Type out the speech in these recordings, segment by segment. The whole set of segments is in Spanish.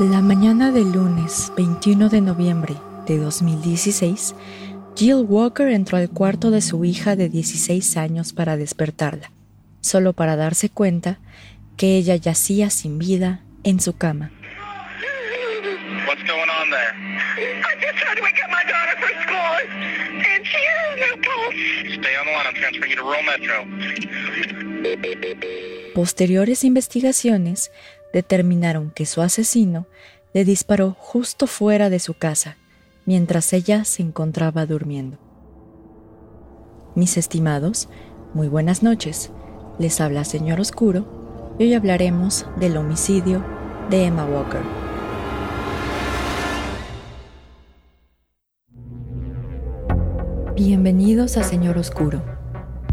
La mañana del lunes 21 de noviembre de 2016, Jill Walker entró al cuarto de su hija de 16 años para despertarla, solo para darse cuenta que ella yacía sin vida en su cama. Posteriores investigaciones determinaron que su asesino le disparó justo fuera de su casa, mientras ella se encontraba durmiendo. Mis estimados, muy buenas noches. Les habla Señor Oscuro y hoy hablaremos del homicidio de Emma Walker. Bienvenidos a Señor Oscuro,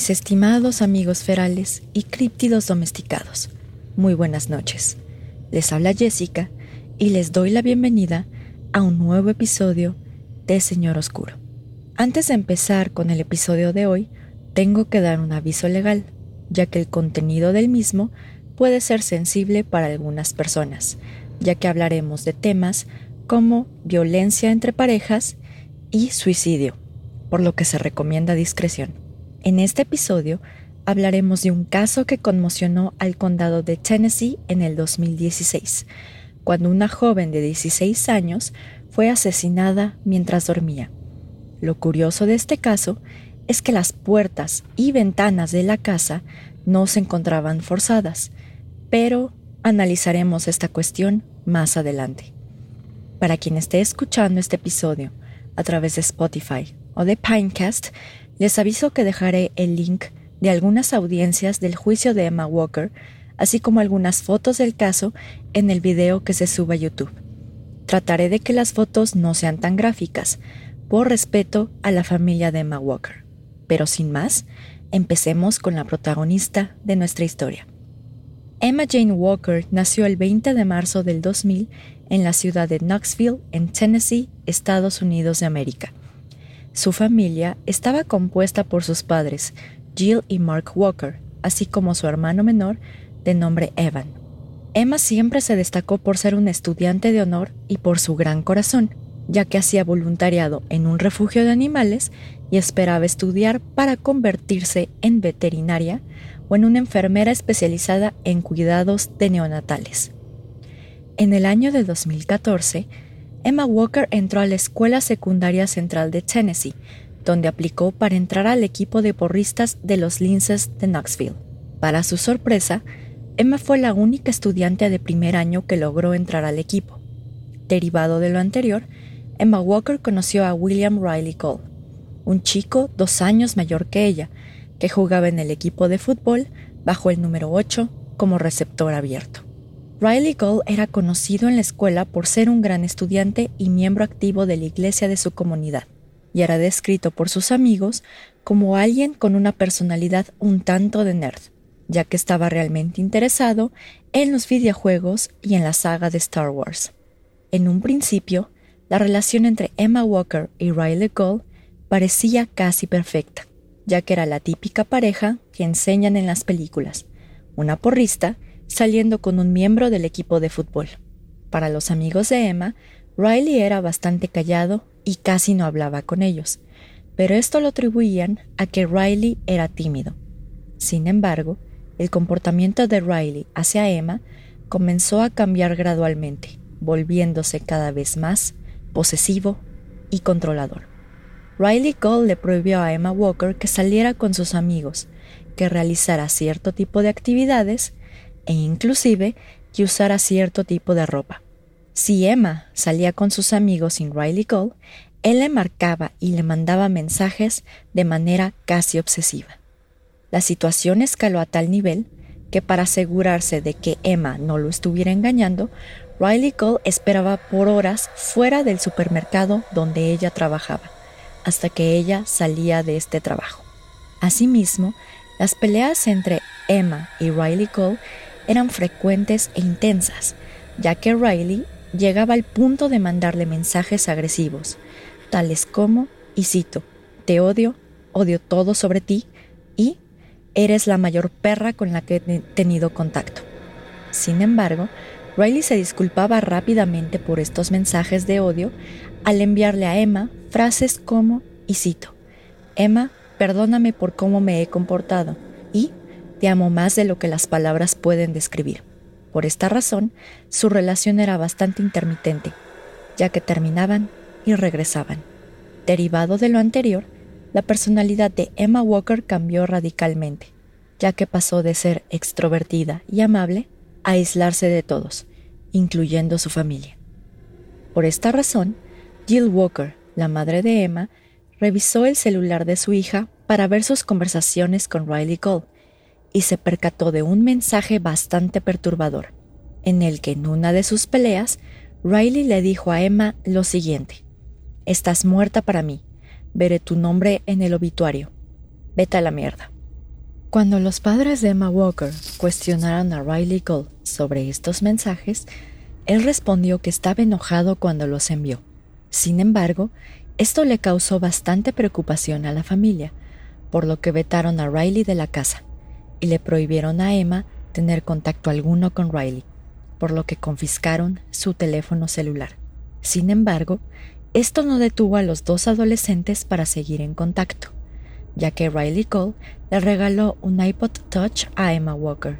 Mis estimados amigos ferales y críptidos domesticados, muy buenas noches. Les habla Jessica y les doy la bienvenida a un nuevo episodio de Señor Oscuro. Antes de empezar con el episodio de hoy, tengo que dar un aviso legal, ya que el contenido del mismo puede ser sensible para algunas personas, ya que hablaremos de temas como violencia entre parejas y suicidio, por lo que se recomienda discreción. En este episodio hablaremos de un caso que conmocionó al condado de Tennessee en el 2016, cuando una joven de 16 años fue asesinada mientras dormía. Lo curioso de este caso es que las puertas y ventanas de la casa no se encontraban forzadas, pero analizaremos esta cuestión más adelante. Para quien esté escuchando este episodio a través de Spotify o de Pinecast, les aviso que dejaré el link de algunas audiencias del juicio de Emma Walker, así como algunas fotos del caso en el video que se suba a YouTube. Trataré de que las fotos no sean tan gráficas, por respeto a la familia de Emma Walker. Pero sin más, empecemos con la protagonista de nuestra historia. Emma Jane Walker nació el 20 de marzo del 2000 en la ciudad de Knoxville, en Tennessee, Estados Unidos de América. Su familia estaba compuesta por sus padres, Jill y Mark Walker, así como su hermano menor, de nombre Evan. Emma siempre se destacó por ser un estudiante de honor y por su gran corazón, ya que hacía voluntariado en un refugio de animales y esperaba estudiar para convertirse en veterinaria o en una enfermera especializada en cuidados de neonatales. En el año de 2014, Emma Walker entró a la Escuela Secundaria Central de Tennessee, donde aplicó para entrar al equipo de porristas de los Linces de Knoxville. Para su sorpresa, Emma fue la única estudiante de primer año que logró entrar al equipo. Derivado de lo anterior, Emma Walker conoció a William Riley Cole, un chico dos años mayor que ella, que jugaba en el equipo de fútbol bajo el número 8 como receptor abierto. Riley Gold era conocido en la escuela por ser un gran estudiante y miembro activo de la iglesia de su comunidad, y era descrito por sus amigos como alguien con una personalidad un tanto de nerd, ya que estaba realmente interesado en los videojuegos y en la saga de Star Wars. En un principio, la relación entre Emma Walker y Riley Gold parecía casi perfecta, ya que era la típica pareja que enseñan en las películas, una porrista saliendo con un miembro del equipo de fútbol. Para los amigos de Emma, Riley era bastante callado y casi no hablaba con ellos, pero esto lo atribuían a que Riley era tímido. Sin embargo, el comportamiento de Riley hacia Emma comenzó a cambiar gradualmente, volviéndose cada vez más posesivo y controlador. Riley Cole le prohibió a Emma Walker que saliera con sus amigos, que realizara cierto tipo de actividades e inclusive que usara cierto tipo de ropa. Si Emma salía con sus amigos sin Riley Cole, él le marcaba y le mandaba mensajes de manera casi obsesiva. La situación escaló a tal nivel que para asegurarse de que Emma no lo estuviera engañando, Riley Cole esperaba por horas fuera del supermercado donde ella trabajaba, hasta que ella salía de este trabajo. Asimismo, las peleas entre Emma y Riley Cole eran frecuentes e intensas, ya que Riley llegaba al punto de mandarle mensajes agresivos, tales como, y cito, te odio, odio todo sobre ti y eres la mayor perra con la que he tenido contacto. Sin embargo, Riley se disculpaba rápidamente por estos mensajes de odio al enviarle a Emma frases como, y cito, Emma, perdóname por cómo me he comportado te amo más de lo que las palabras pueden describir. Por esta razón, su relación era bastante intermitente, ya que terminaban y regresaban. Derivado de lo anterior, la personalidad de Emma Walker cambió radicalmente, ya que pasó de ser extrovertida y amable a aislarse de todos, incluyendo su familia. Por esta razón, Jill Walker, la madre de Emma, revisó el celular de su hija para ver sus conversaciones con Riley Cole y se percató de un mensaje bastante perturbador, en el que en una de sus peleas, Riley le dijo a Emma lo siguiente, Estás muerta para mí, veré tu nombre en el obituario, vete a la mierda. Cuando los padres de Emma Walker cuestionaron a Riley Cole sobre estos mensajes, él respondió que estaba enojado cuando los envió. Sin embargo, esto le causó bastante preocupación a la familia, por lo que vetaron a Riley de la casa y le prohibieron a Emma tener contacto alguno con Riley, por lo que confiscaron su teléfono celular. Sin embargo, esto no detuvo a los dos adolescentes para seguir en contacto, ya que Riley Cole le regaló un iPod Touch a Emma Walker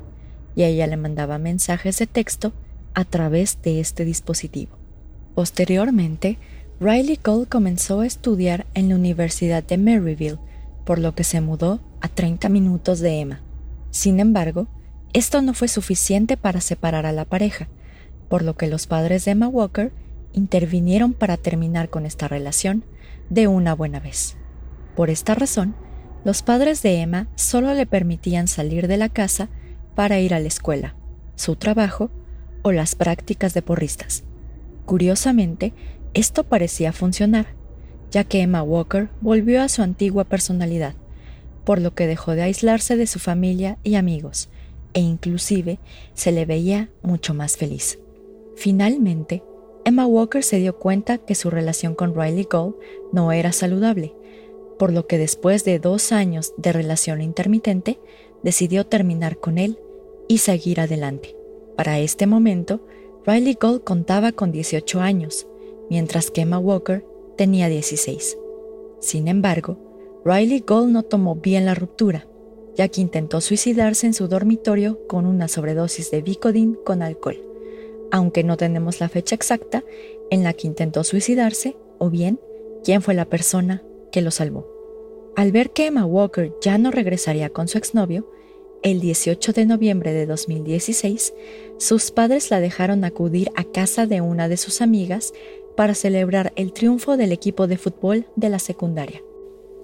y ella le mandaba mensajes de texto a través de este dispositivo. Posteriormente, Riley Cole comenzó a estudiar en la Universidad de Maryville, por lo que se mudó a 30 minutos de Emma. Sin embargo, esto no fue suficiente para separar a la pareja, por lo que los padres de Emma Walker intervinieron para terminar con esta relación de una buena vez. Por esta razón, los padres de Emma solo le permitían salir de la casa para ir a la escuela, su trabajo o las prácticas de porristas. Curiosamente, esto parecía funcionar, ya que Emma Walker volvió a su antigua personalidad, por lo que dejó de aislarse de su familia y amigos, e inclusive se le veía mucho más feliz. Finalmente, Emma Walker se dio cuenta que su relación con Riley Gold no era saludable, por lo que después de dos años de relación intermitente, decidió terminar con él y seguir adelante. Para este momento, Riley Gold contaba con 18 años, mientras que Emma Walker tenía 16. Sin embargo, Riley Gold no tomó bien la ruptura, ya que intentó suicidarse en su dormitorio con una sobredosis de Vicodin con alcohol, aunque no tenemos la fecha exacta en la que intentó suicidarse o bien quién fue la persona que lo salvó. Al ver que Emma Walker ya no regresaría con su exnovio, el 18 de noviembre de 2016, sus padres la dejaron acudir a casa de una de sus amigas para celebrar el triunfo del equipo de fútbol de la secundaria.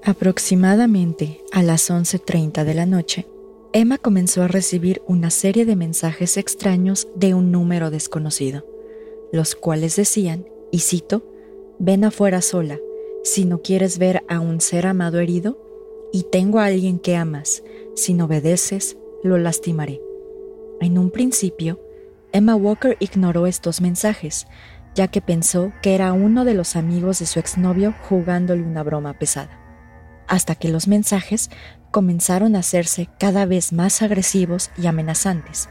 Aproximadamente a las 11.30 de la noche, Emma comenzó a recibir una serie de mensajes extraños de un número desconocido, los cuales decían, y cito, ven afuera sola, si no quieres ver a un ser amado herido, y tengo a alguien que amas, si no obedeces, lo lastimaré. En un principio, Emma Walker ignoró estos mensajes, ya que pensó que era uno de los amigos de su exnovio jugándole una broma pesada hasta que los mensajes comenzaron a hacerse cada vez más agresivos y amenazantes,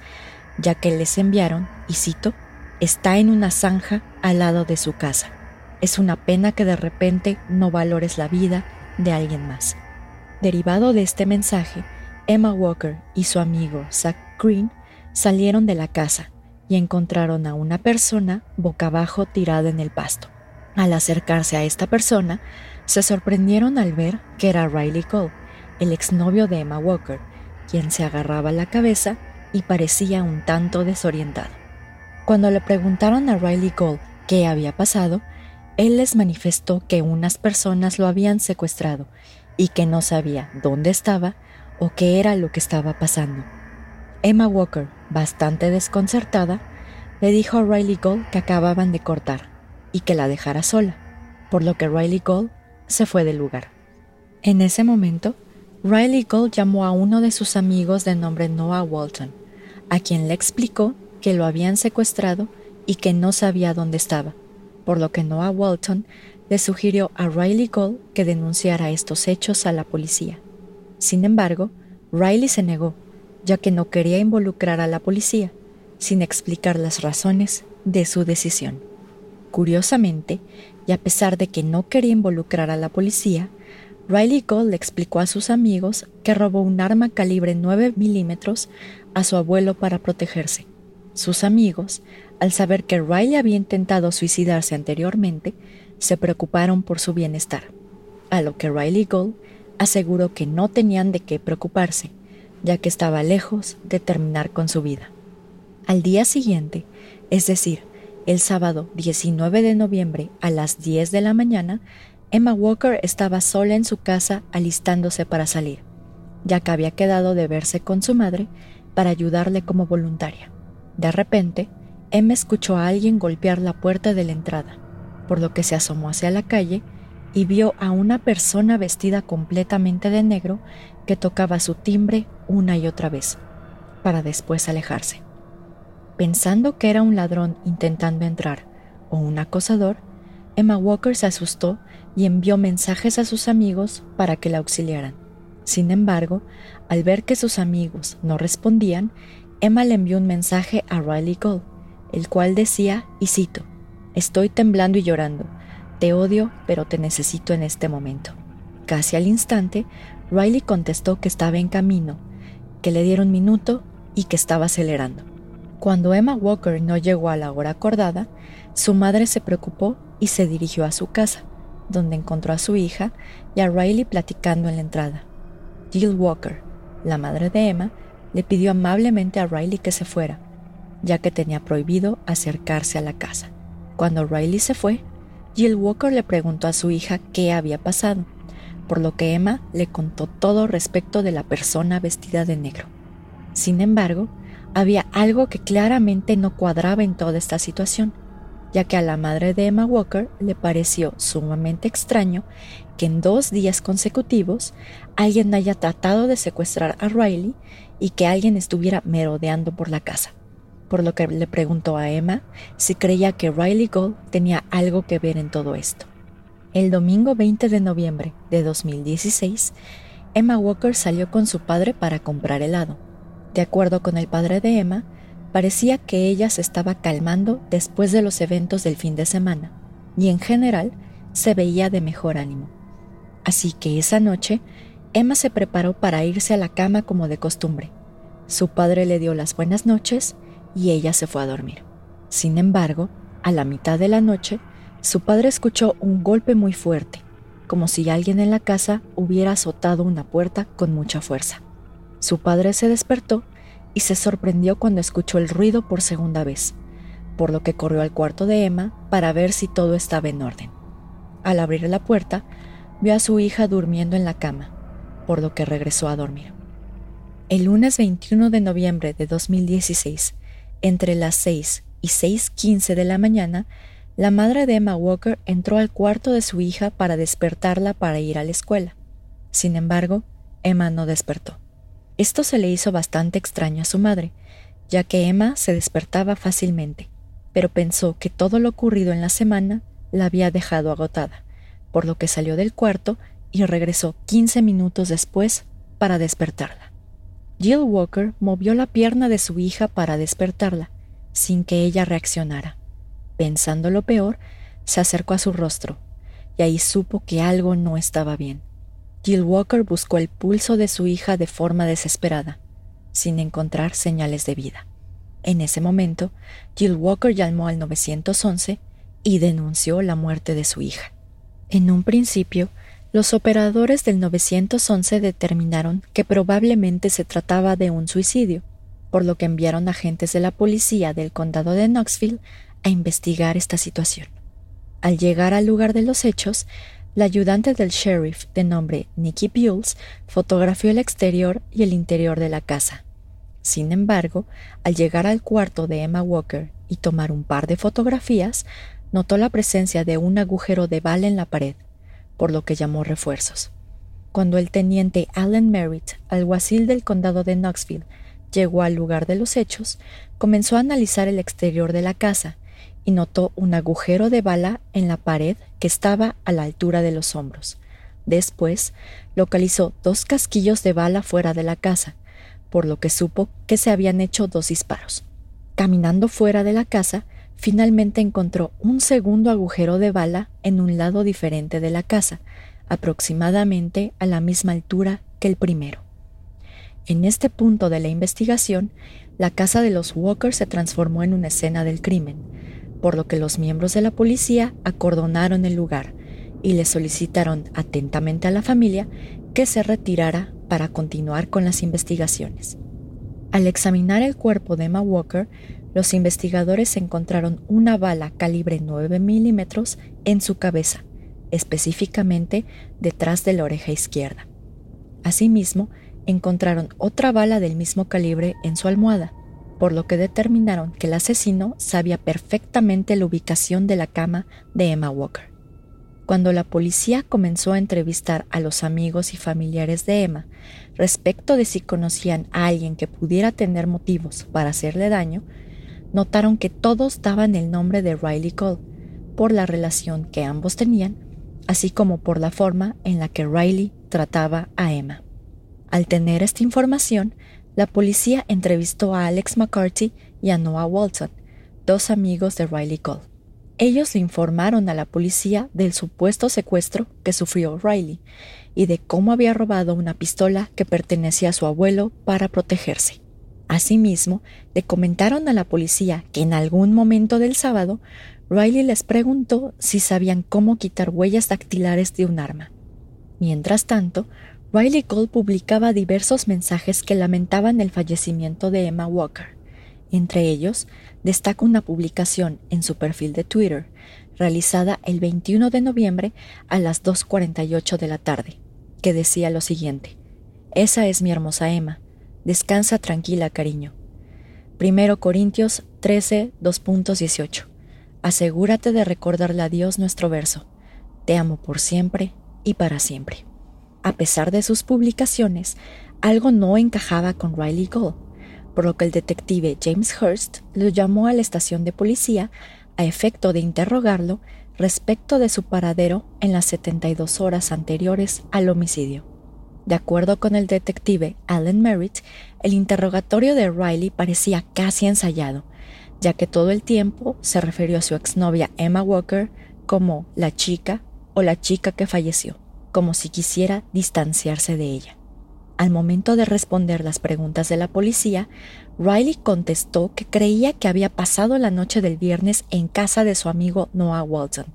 ya que les enviaron, y cito, está en una zanja al lado de su casa. Es una pena que de repente no valores la vida de alguien más. Derivado de este mensaje, Emma Walker y su amigo Zach Green salieron de la casa y encontraron a una persona boca abajo tirada en el pasto. Al acercarse a esta persona, se sorprendieron al ver que era Riley Cole, el exnovio de Emma Walker, quien se agarraba la cabeza y parecía un tanto desorientado. Cuando le preguntaron a Riley Cole qué había pasado, él les manifestó que unas personas lo habían secuestrado y que no sabía dónde estaba o qué era lo que estaba pasando. Emma Walker, bastante desconcertada, le dijo a Riley Gold que acababan de cortar y que la dejara sola, por lo que Riley Gold se fue del lugar. En ese momento, Riley Gold llamó a uno de sus amigos de nombre Noah Walton, a quien le explicó que lo habían secuestrado y que no sabía dónde estaba, por lo que Noah Walton le sugirió a Riley Gold que denunciara estos hechos a la policía. Sin embargo, Riley se negó, ya que no quería involucrar a la policía, sin explicar las razones de su decisión. Curiosamente, y a pesar de que no quería involucrar a la policía, Riley Gold le explicó a sus amigos que robó un arma calibre 9 milímetros a su abuelo para protegerse. Sus amigos, al saber que Riley había intentado suicidarse anteriormente, se preocuparon por su bienestar, a lo que Riley Gold aseguró que no tenían de qué preocuparse, ya que estaba lejos de terminar con su vida. Al día siguiente, es decir, el sábado 19 de noviembre a las 10 de la mañana, Emma Walker estaba sola en su casa alistándose para salir, ya que había quedado de verse con su madre para ayudarle como voluntaria. De repente, Emma escuchó a alguien golpear la puerta de la entrada, por lo que se asomó hacia la calle y vio a una persona vestida completamente de negro que tocaba su timbre una y otra vez, para después alejarse. Pensando que era un ladrón intentando entrar o un acosador, Emma Walker se asustó y envió mensajes a sus amigos para que la auxiliaran. Sin embargo, al ver que sus amigos no respondían, Emma le envió un mensaje a Riley Gold, el cual decía, y cito, Estoy temblando y llorando. Te odio, pero te necesito en este momento. Casi al instante, Riley contestó que estaba en camino, que le dieron un minuto y que estaba acelerando. Cuando Emma Walker no llegó a la hora acordada, su madre se preocupó y se dirigió a su casa, donde encontró a su hija y a Riley platicando en la entrada. Jill Walker, la madre de Emma, le pidió amablemente a Riley que se fuera, ya que tenía prohibido acercarse a la casa. Cuando Riley se fue, Jill Walker le preguntó a su hija qué había pasado, por lo que Emma le contó todo respecto de la persona vestida de negro. Sin embargo, había algo que claramente no cuadraba en toda esta situación, ya que a la madre de Emma Walker le pareció sumamente extraño que en dos días consecutivos alguien haya tratado de secuestrar a Riley y que alguien estuviera merodeando por la casa por lo que le preguntó a Emma si creía que Riley Gold tenía algo que ver en todo esto. El domingo 20 de noviembre de 2016, Emma Walker salió con su padre para comprar helado. De acuerdo con el padre de Emma, parecía que ella se estaba calmando después de los eventos del fin de semana y en general se veía de mejor ánimo. Así que esa noche, Emma se preparó para irse a la cama como de costumbre. Su padre le dio las buenas noches y ella se fue a dormir. Sin embargo, a la mitad de la noche, su padre escuchó un golpe muy fuerte, como si alguien en la casa hubiera azotado una puerta con mucha fuerza. Su padre se despertó y se sorprendió cuando escuchó el ruido por segunda vez, por lo que corrió al cuarto de Emma para ver si todo estaba en orden. Al abrir la puerta, vio a su hija durmiendo en la cama, por lo que regresó a dormir. El lunes 21 de noviembre de 2016, entre las 6 y 6.15 de la mañana, la madre de Emma Walker entró al cuarto de su hija para despertarla para ir a la escuela. Sin embargo, Emma no despertó. Esto se le hizo bastante extraño a su madre, ya que Emma se despertaba fácilmente, pero pensó que todo lo ocurrido en la semana la había dejado agotada, por lo que salió del cuarto y regresó 15 minutos después para despertarla. Jill Walker movió la pierna de su hija para despertarla, sin que ella reaccionara. Pensando lo peor, se acercó a su rostro, y ahí supo que algo no estaba bien. Jill Walker buscó el pulso de su hija de forma desesperada, sin encontrar señales de vida. En ese momento, Jill Walker llamó al 911 y denunció la muerte de su hija. En un principio, los operadores del 911 determinaron que probablemente se trataba de un suicidio, por lo que enviaron agentes de la policía del condado de Knoxville a investigar esta situación. Al llegar al lugar de los hechos, la ayudante del sheriff de nombre Nikki Bules fotografió el exterior y el interior de la casa. Sin embargo, al llegar al cuarto de Emma Walker y tomar un par de fotografías, notó la presencia de un agujero de bala en la pared, por lo que llamó refuerzos. Cuando el teniente Allen Merritt, alguacil del condado de Knoxville, llegó al lugar de los hechos, comenzó a analizar el exterior de la casa y notó un agujero de bala en la pared que estaba a la altura de los hombros. Después, localizó dos casquillos de bala fuera de la casa, por lo que supo que se habían hecho dos disparos. Caminando fuera de la casa, finalmente encontró un segundo agujero de bala en un lado diferente de la casa, aproximadamente a la misma altura que el primero. En este punto de la investigación, la casa de los Walker se transformó en una escena del crimen, por lo que los miembros de la policía acordonaron el lugar y le solicitaron atentamente a la familia que se retirara para continuar con las investigaciones. Al examinar el cuerpo de Emma Walker, los investigadores encontraron una bala calibre 9 milímetros en su cabeza, específicamente detrás de la oreja izquierda. Asimismo, encontraron otra bala del mismo calibre en su almohada, por lo que determinaron que el asesino sabía perfectamente la ubicación de la cama de Emma Walker. Cuando la policía comenzó a entrevistar a los amigos y familiares de Emma respecto de si conocían a alguien que pudiera tener motivos para hacerle daño, notaron que todos daban el nombre de Riley Cole por la relación que ambos tenían, así como por la forma en la que Riley trataba a Emma. Al tener esta información, la policía entrevistó a Alex McCarthy y a Noah Walton, dos amigos de Riley Cole. Ellos le informaron a la policía del supuesto secuestro que sufrió Riley y de cómo había robado una pistola que pertenecía a su abuelo para protegerse. Asimismo, le comentaron a la policía que en algún momento del sábado Riley les preguntó si sabían cómo quitar huellas dactilares de un arma. Mientras tanto, Riley Cole publicaba diversos mensajes que lamentaban el fallecimiento de Emma Walker. Entre ellos, destaca una publicación en su perfil de Twitter, realizada el 21 de noviembre a las 2.48 de la tarde, que decía lo siguiente. Esa es mi hermosa Emma. Descansa tranquila, cariño. Primero Corintios 13, 2.18. Asegúrate de recordarle a Dios nuestro verso. Te amo por siempre y para siempre. A pesar de sus publicaciones, algo no encajaba con Riley Gold, por lo que el detective James Hurst lo llamó a la estación de policía a efecto de interrogarlo respecto de su paradero en las 72 horas anteriores al homicidio. De acuerdo con el detective Alan Merritt, el interrogatorio de Riley parecía casi ensayado, ya que todo el tiempo se refirió a su exnovia Emma Walker como la chica o la chica que falleció como si quisiera distanciarse de ella. Al momento de responder las preguntas de la policía, Riley contestó que creía que había pasado la noche del viernes en casa de su amigo Noah Walton,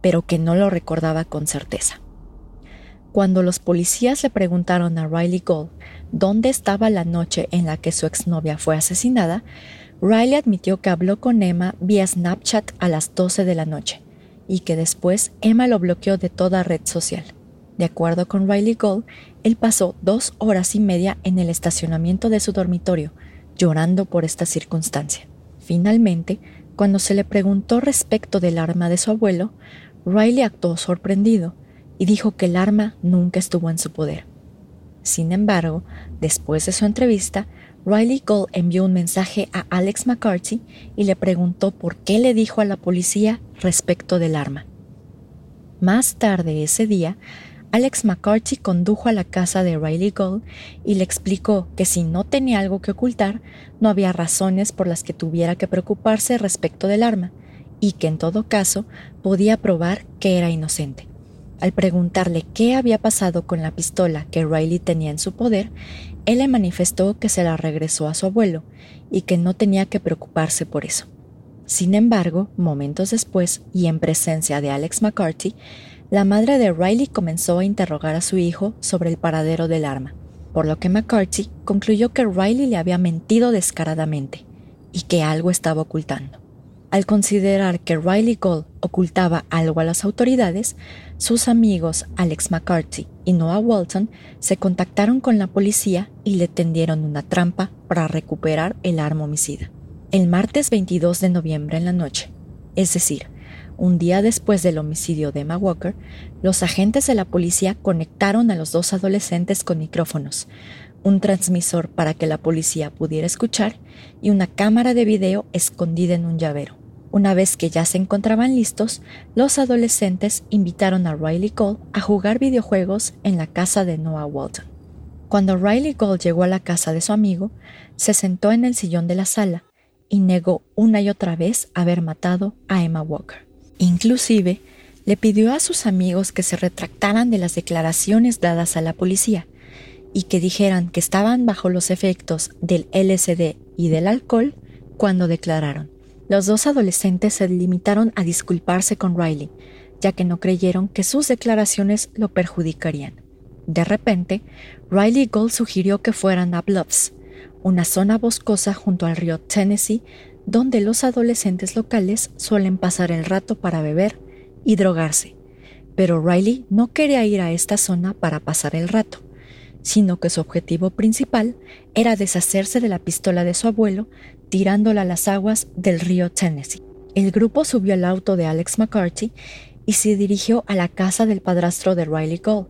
pero que no lo recordaba con certeza. Cuando los policías le preguntaron a Riley Gold dónde estaba la noche en la que su exnovia fue asesinada, Riley admitió que habló con Emma vía Snapchat a las 12 de la noche y que después Emma lo bloqueó de toda red social. De acuerdo con Riley Gold, él pasó dos horas y media en el estacionamiento de su dormitorio, llorando por esta circunstancia. Finalmente, cuando se le preguntó respecto del arma de su abuelo, Riley actuó sorprendido y dijo que el arma nunca estuvo en su poder. Sin embargo, después de su entrevista, Riley Gold envió un mensaje a Alex McCarthy y le preguntó por qué le dijo a la policía respecto del arma. Más tarde ese día, Alex McCarthy condujo a la casa de Riley Gold y le explicó que si no tenía algo que ocultar, no había razones por las que tuviera que preocuparse respecto del arma, y que en todo caso podía probar que era inocente. Al preguntarle qué había pasado con la pistola que Riley tenía en su poder, él le manifestó que se la regresó a su abuelo y que no tenía que preocuparse por eso. Sin embargo, momentos después, y en presencia de Alex McCarthy, la madre de Riley comenzó a interrogar a su hijo sobre el paradero del arma, por lo que McCarthy concluyó que Riley le había mentido descaradamente y que algo estaba ocultando. Al considerar que Riley Gold ocultaba algo a las autoridades, sus amigos Alex McCarthy y Noah Walton se contactaron con la policía y le tendieron una trampa para recuperar el arma homicida. El martes 22 de noviembre en la noche, es decir, un día después del homicidio de Emma Walker, los agentes de la policía conectaron a los dos adolescentes con micrófonos, un transmisor para que la policía pudiera escuchar y una cámara de video escondida en un llavero. Una vez que ya se encontraban listos, los adolescentes invitaron a Riley Cole a jugar videojuegos en la casa de Noah Walton. Cuando Riley Cole llegó a la casa de su amigo, se sentó en el sillón de la sala y negó una y otra vez haber matado a Emma Walker. Inclusive, le pidió a sus amigos que se retractaran de las declaraciones dadas a la policía y que dijeran que estaban bajo los efectos del LSD y del alcohol cuando declararon. Los dos adolescentes se limitaron a disculparse con Riley, ya que no creyeron que sus declaraciones lo perjudicarían. De repente, Riley Gold sugirió que fueran a Bluffs, una zona boscosa junto al río Tennessee donde los adolescentes locales suelen pasar el rato para beber y drogarse. Pero Riley no quería ir a esta zona para pasar el rato, sino que su objetivo principal era deshacerse de la pistola de su abuelo tirándola a las aguas del río Tennessee. El grupo subió al auto de Alex McCarthy y se dirigió a la casa del padrastro de Riley Gold,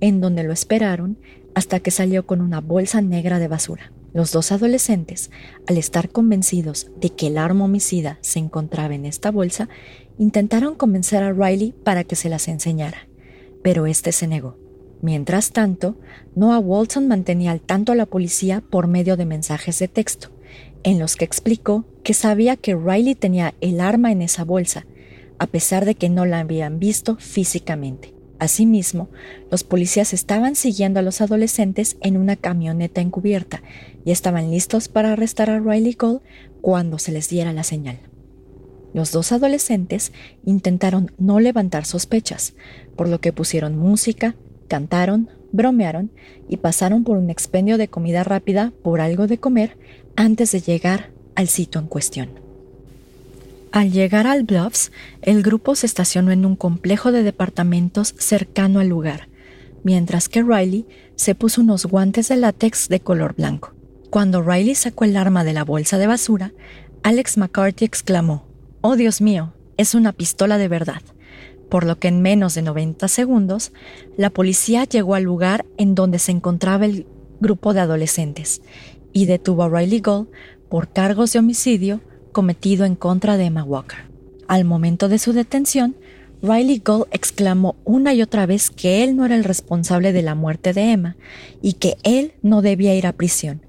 en donde lo esperaron hasta que salió con una bolsa negra de basura. Los dos adolescentes, al estar convencidos de que el arma homicida se encontraba en esta bolsa, intentaron convencer a Riley para que se las enseñara, pero este se negó. Mientras tanto, Noah Walton mantenía al tanto a la policía por medio de mensajes de texto, en los que explicó que sabía que Riley tenía el arma en esa bolsa, a pesar de que no la habían visto físicamente. Asimismo, los policías estaban siguiendo a los adolescentes en una camioneta encubierta y estaban listos para arrestar a Riley Cole cuando se les diera la señal. Los dos adolescentes intentaron no levantar sospechas, por lo que pusieron música, cantaron, bromearon y pasaron por un expendio de comida rápida por algo de comer antes de llegar al sitio en cuestión. Al llegar al Bluffs, el grupo se estacionó en un complejo de departamentos cercano al lugar, mientras que Riley se puso unos guantes de látex de color blanco. Cuando Riley sacó el arma de la bolsa de basura, Alex McCarthy exclamó, Oh Dios mío, es una pistola de verdad. Por lo que en menos de 90 segundos, la policía llegó al lugar en donde se encontraba el grupo de adolescentes y detuvo a Riley Gold por cargos de homicidio, cometido en contra de Emma Walker. Al momento de su detención, Riley Gold exclamó una y otra vez que él no era el responsable de la muerte de Emma y que él no debía ir a prisión,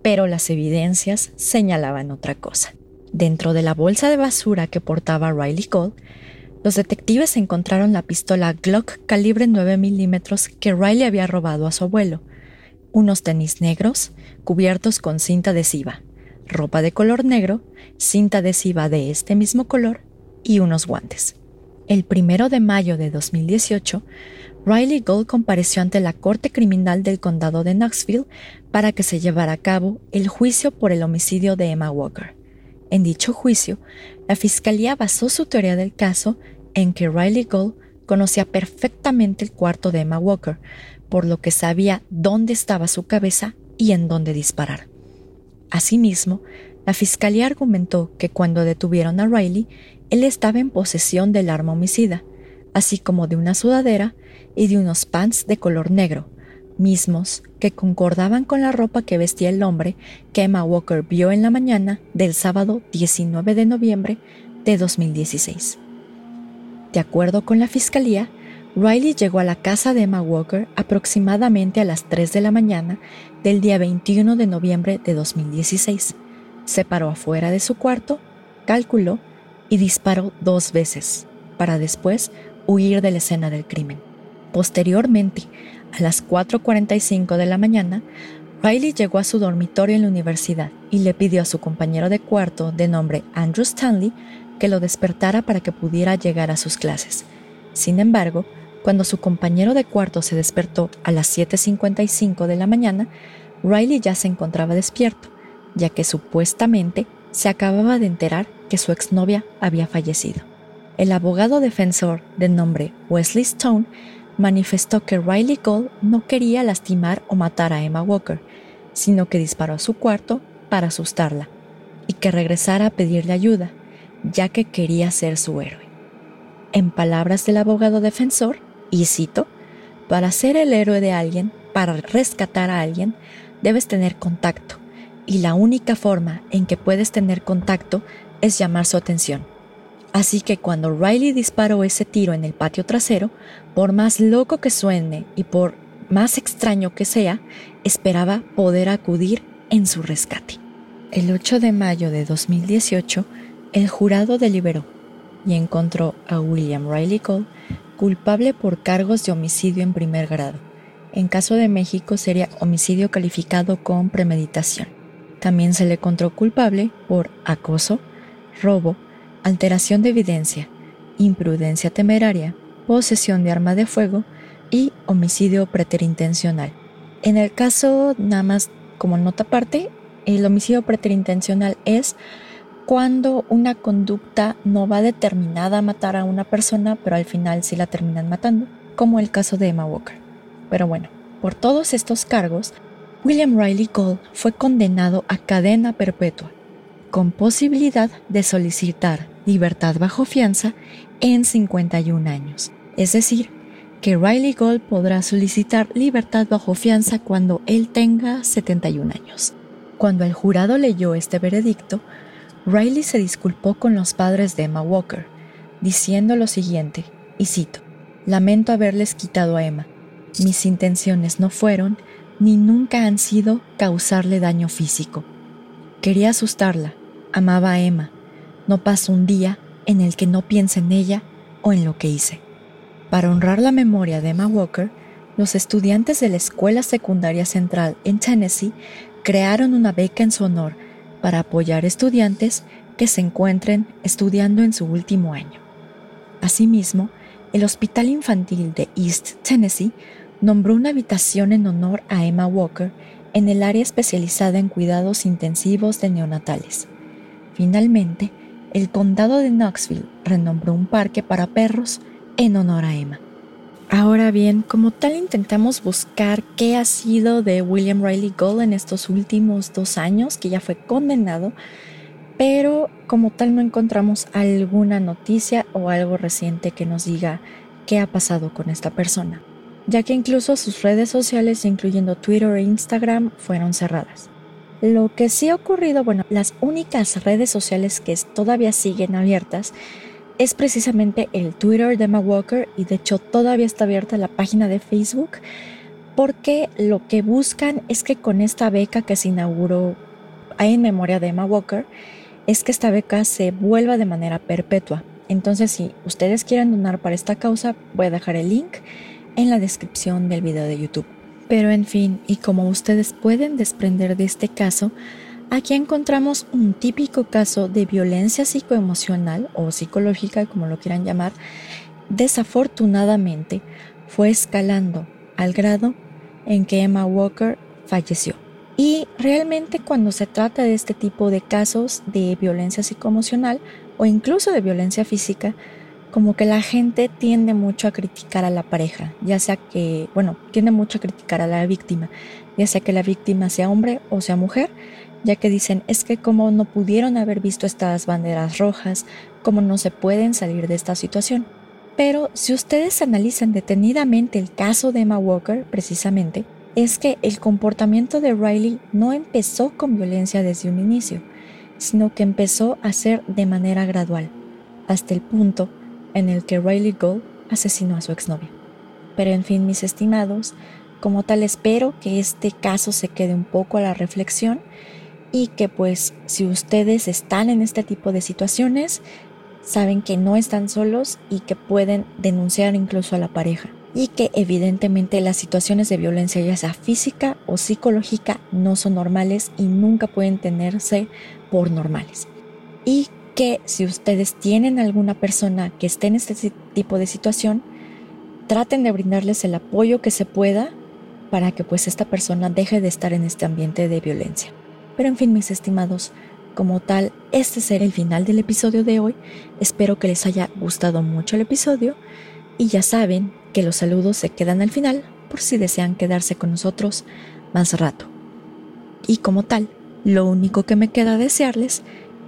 pero las evidencias señalaban otra cosa. Dentro de la bolsa de basura que portaba Riley Gold, los detectives encontraron la pistola Glock calibre 9 milímetros que Riley había robado a su abuelo, unos tenis negros cubiertos con cinta adhesiva, ropa de color negro, cinta adhesiva de este mismo color y unos guantes. El primero de mayo de 2018, Riley Gold compareció ante la Corte Criminal del Condado de Knoxville para que se llevara a cabo el juicio por el homicidio de Emma Walker. En dicho juicio, la Fiscalía basó su teoría del caso en que Riley Gold conocía perfectamente el cuarto de Emma Walker, por lo que sabía dónde estaba su cabeza y en dónde disparar. Asimismo, la fiscalía argumentó que cuando detuvieron a Riley, él estaba en posesión del arma homicida, así como de una sudadera y de unos pants de color negro, mismos que concordaban con la ropa que vestía el hombre que Emma Walker vio en la mañana del sábado 19 de noviembre de 2016. De acuerdo con la fiscalía, Riley llegó a la casa de Emma Walker aproximadamente a las 3 de la mañana del día 21 de noviembre de 2016. Se paró afuera de su cuarto, calculó y disparó dos veces, para después huir de la escena del crimen. Posteriormente, a las 4.45 de la mañana, Riley llegó a su dormitorio en la universidad y le pidió a su compañero de cuarto de nombre Andrew Stanley que lo despertara para que pudiera llegar a sus clases. Sin embargo, cuando su compañero de cuarto se despertó a las 7.55 de la mañana, Riley ya se encontraba despierto, ya que supuestamente se acababa de enterar que su exnovia había fallecido. el abogado defensor de nombre Wesley Stone manifestó que Riley Gold no quería lastimar o matar a Emma Walker, sino que disparó a su cuarto para asustarla y que regresara a pedirle ayuda, ya que quería ser su héroe. En palabras del abogado defensor, y cito, para ser el héroe de alguien, para rescatar a alguien, debes tener contacto, y la única forma en que puedes tener contacto es llamar su atención. Así que cuando Riley disparó ese tiro en el patio trasero, por más loco que suene y por más extraño que sea, esperaba poder acudir en su rescate. El 8 de mayo de 2018, el jurado deliberó y encontró a William Riley Cole culpable por cargos de homicidio en primer grado. En caso de México sería homicidio calificado con premeditación. También se le encontró culpable por acoso, robo, alteración de evidencia, imprudencia temeraria, posesión de arma de fuego y homicidio preterintencional. En el caso, nada más como nota aparte, el homicidio preterintencional es cuando una conducta no va determinada a matar a una persona, pero al final sí la terminan matando, como el caso de Emma Walker. Pero bueno, por todos estos cargos, William Riley Cole fue condenado a cadena perpetua, con posibilidad de solicitar libertad bajo fianza en 51 años. Es decir, que Riley Gold podrá solicitar libertad bajo fianza cuando él tenga 71 años. Cuando el jurado leyó este veredicto, Riley se disculpó con los padres de Emma Walker, diciendo lo siguiente, y cito, Lamento haberles quitado a Emma. Mis intenciones no fueron, ni nunca han sido, causarle daño físico. Quería asustarla, amaba a Emma, no pasa un día en el que no piense en ella o en lo que hice. Para honrar la memoria de Emma Walker, los estudiantes de la Escuela Secundaria Central en Tennessee crearon una beca en su honor para apoyar estudiantes que se encuentren estudiando en su último año. Asimismo, el Hospital Infantil de East Tennessee nombró una habitación en honor a Emma Walker en el área especializada en cuidados intensivos de neonatales. Finalmente, el condado de Knoxville renombró un parque para perros en honor a Emma. Ahora bien, como tal intentamos buscar qué ha sido de William Riley Gold en estos últimos dos años, que ya fue condenado, pero como tal no encontramos alguna noticia o algo reciente que nos diga qué ha pasado con esta persona, ya que incluso sus redes sociales, incluyendo Twitter e Instagram, fueron cerradas. Lo que sí ha ocurrido, bueno, las únicas redes sociales que todavía siguen abiertas es precisamente el Twitter de Emma Walker y de hecho todavía está abierta la página de Facebook porque lo que buscan es que con esta beca que se inauguró en memoria de Emma Walker es que esta beca se vuelva de manera perpetua. Entonces si ustedes quieren donar para esta causa voy a dejar el link en la descripción del video de YouTube. Pero en fin, y como ustedes pueden desprender de este caso, aquí encontramos un típico caso de violencia psicoemocional o psicológica, como lo quieran llamar, desafortunadamente fue escalando al grado en que Emma Walker falleció. Y realmente cuando se trata de este tipo de casos de violencia psicoemocional o incluso de violencia física, como que la gente tiende mucho a criticar a la pareja, ya sea que, bueno, tiende mucho a criticar a la víctima, ya sea que la víctima sea hombre o sea mujer, ya que dicen es que como no pudieron haber visto estas banderas rojas, como no se pueden salir de esta situación. Pero si ustedes analizan detenidamente el caso de Emma Walker, precisamente, es que el comportamiento de Riley no empezó con violencia desde un inicio, sino que empezó a ser de manera gradual, hasta el punto en el que Riley Gold asesinó a su exnovia. Pero en fin, mis estimados, como tal espero que este caso se quede un poco a la reflexión y que pues si ustedes están en este tipo de situaciones, saben que no están solos y que pueden denunciar incluso a la pareja. Y que evidentemente las situaciones de violencia, ya sea física o psicológica, no son normales y nunca pueden tenerse por normales. Y que si ustedes tienen alguna persona que esté en este tipo de situación, traten de brindarles el apoyo que se pueda para que pues esta persona deje de estar en este ambiente de violencia. Pero en fin, mis estimados, como tal, este será el final del episodio de hoy. Espero que les haya gustado mucho el episodio y ya saben que los saludos se quedan al final por si desean quedarse con nosotros más rato. Y como tal, lo único que me queda desearles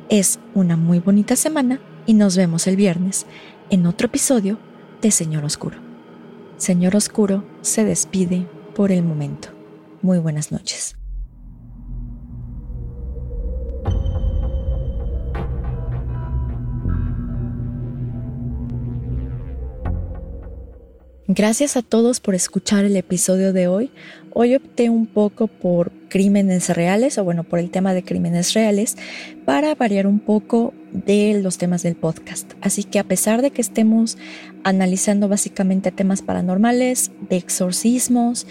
es una muy bonita semana y nos vemos el viernes en otro episodio de Señor Oscuro. Señor Oscuro se despide por el momento. Muy buenas noches. Gracias a todos por escuchar el episodio de hoy. Hoy opté un poco por crímenes reales, o bueno, por el tema de crímenes reales, para variar un poco de los temas del podcast. Así que a pesar de que estemos analizando básicamente temas paranormales, de exorcismos,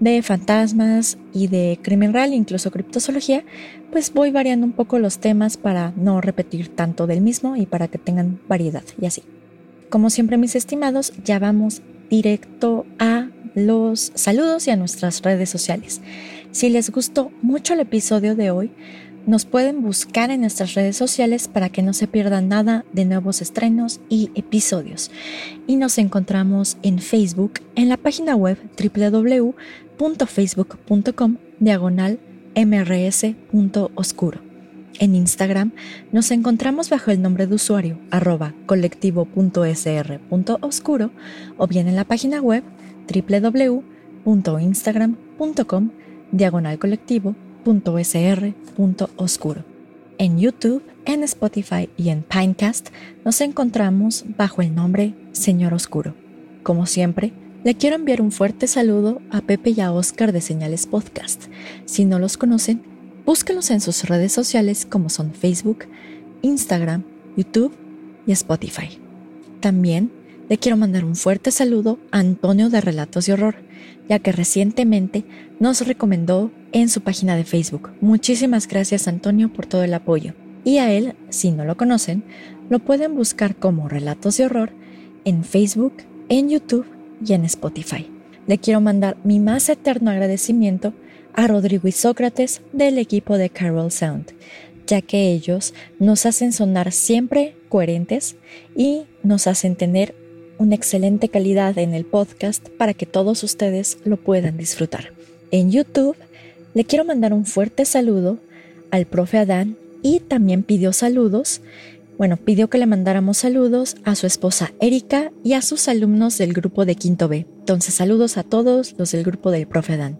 de fantasmas y de crimen real, incluso criptozoología, pues voy variando un poco los temas para no repetir tanto del mismo y para que tengan variedad y así. Como siempre mis estimados, ya vamos directo a los saludos y a nuestras redes sociales. Si les gustó mucho el episodio de hoy, nos pueden buscar en nuestras redes sociales para que no se pierdan nada de nuevos estrenos y episodios. Y nos encontramos en Facebook en la página web www.facebook.com diagonal mrs.oscuro. En Instagram nos encontramos bajo el nombre de usuario arroba colectivo.sr.oscuro o bien en la página web www.instagram.com diagonal colectivo.sr.oscuro. En YouTube, en Spotify y en Pinecast nos encontramos bajo el nombre Señor Oscuro. Como siempre, le quiero enviar un fuerte saludo a Pepe y a Oscar de Señales Podcast. Si no los conocen, Búsquenlos en sus redes sociales como son Facebook, Instagram, YouTube y Spotify. También le quiero mandar un fuerte saludo a Antonio de Relatos de Horror, ya que recientemente nos recomendó en su página de Facebook. Muchísimas gracias Antonio por todo el apoyo. Y a él, si no lo conocen, lo pueden buscar como Relatos de Horror en Facebook, en YouTube y en Spotify. Le quiero mandar mi más eterno agradecimiento a Rodrigo y Sócrates del equipo de Carol Sound, ya que ellos nos hacen sonar siempre coherentes y nos hacen tener una excelente calidad en el podcast para que todos ustedes lo puedan disfrutar. En YouTube le quiero mandar un fuerte saludo al profe Adán y también pidió saludos, bueno, pidió que le mandáramos saludos a su esposa Erika y a sus alumnos del grupo de Quinto B. Entonces saludos a todos los del grupo del profe Adán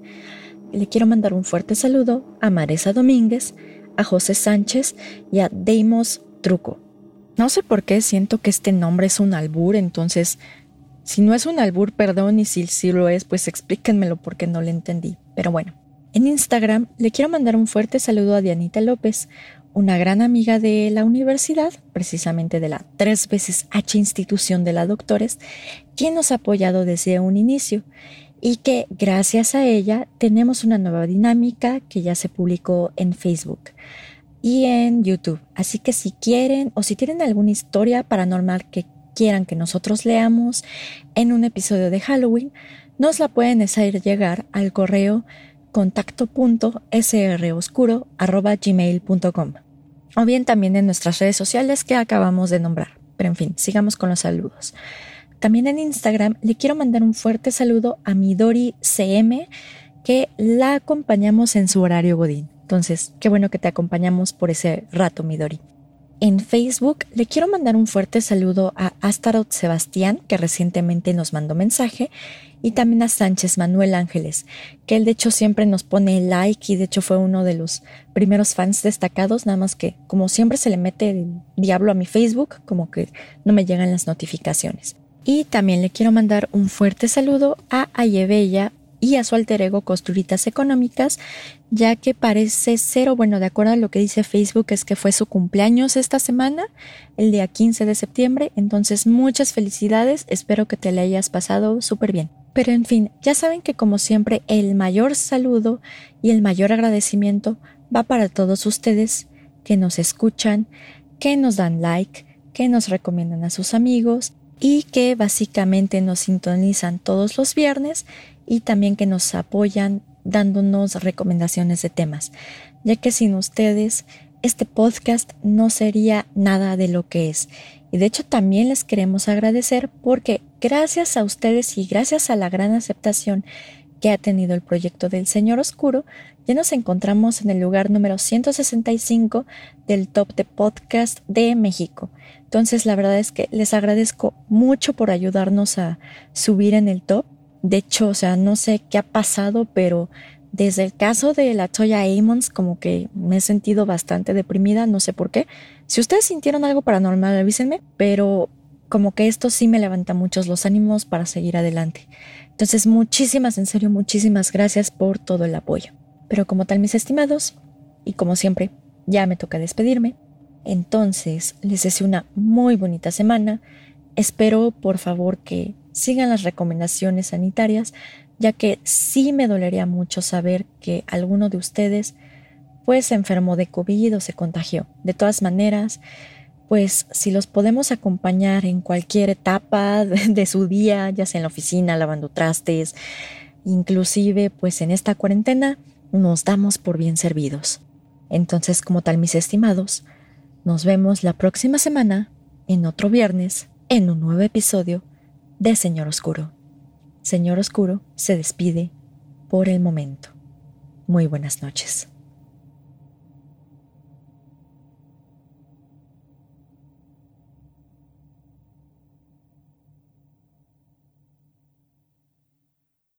le quiero mandar un fuerte saludo a Maresa Domínguez, a José Sánchez y a Deimos Truco. No sé por qué siento que este nombre es un albur, entonces, si no es un albur, perdón, y si sí lo es, pues explíquenmelo porque no le entendí. Pero bueno, en Instagram le quiero mandar un fuerte saludo a Dianita López, una gran amiga de la universidad, precisamente de la tres veces H institución de la doctores, quien nos ha apoyado desde un inicio y que gracias a ella tenemos una nueva dinámica que ya se publicó en Facebook y en YouTube. Así que si quieren o si tienen alguna historia paranormal que quieran que nosotros leamos en un episodio de Halloween, nos la pueden hacer llegar al correo contacto.sroscuro.gmail.com o bien también en nuestras redes sociales que acabamos de nombrar. Pero en fin, sigamos con los saludos. También en Instagram le quiero mandar un fuerte saludo a Midori CM, que la acompañamos en su horario Godín. Entonces, qué bueno que te acompañamos por ese rato, Midori. En Facebook le quiero mandar un fuerte saludo a Astaroth Sebastián, que recientemente nos mandó mensaje, y también a Sánchez Manuel Ángeles, que él de hecho siempre nos pone like y de hecho fue uno de los primeros fans destacados, nada más que como siempre se le mete el diablo a mi Facebook, como que no me llegan las notificaciones. Y también le quiero mandar un fuerte saludo a Ayebella y a su alter ego Costuritas Económicas, ya que parece ser, o bueno, de acuerdo a lo que dice Facebook, es que fue su cumpleaños esta semana, el día 15 de septiembre. Entonces, muchas felicidades, espero que te le hayas pasado súper bien. Pero en fin, ya saben que como siempre, el mayor saludo y el mayor agradecimiento va para todos ustedes que nos escuchan, que nos dan like, que nos recomiendan a sus amigos y que básicamente nos sintonizan todos los viernes y también que nos apoyan dándonos recomendaciones de temas, ya que sin ustedes este podcast no sería nada de lo que es. Y de hecho también les queremos agradecer porque gracias a ustedes y gracias a la gran aceptación que ha tenido el proyecto del Señor Oscuro, ya nos encontramos en el lugar número 165 del top de podcast de México. Entonces la verdad es que les agradezco mucho por ayudarnos a subir en el top. De hecho, o sea, no sé qué ha pasado, pero desde el caso de la Toya Amons, como que me he sentido bastante deprimida, no sé por qué. Si ustedes sintieron algo paranormal, avísenme, pero como que esto sí me levanta muchos los ánimos para seguir adelante. Entonces, muchísimas, en serio, muchísimas gracias por todo el apoyo. Pero como tal, mis estimados, y como siempre, ya me toca despedirme. Entonces, les deseo una muy bonita semana. Espero, por favor, que sigan las recomendaciones sanitarias, ya que sí me dolería mucho saber que alguno de ustedes pues se enfermó de COVID o se contagió. De todas maneras, pues si los podemos acompañar en cualquier etapa de su día, ya sea en la oficina, lavando trastes, inclusive pues en esta cuarentena, nos damos por bien servidos. Entonces, como tal, mis estimados, nos vemos la próxima semana, en otro viernes, en un nuevo episodio de Señor Oscuro. Señor Oscuro se despide por el momento. Muy buenas noches.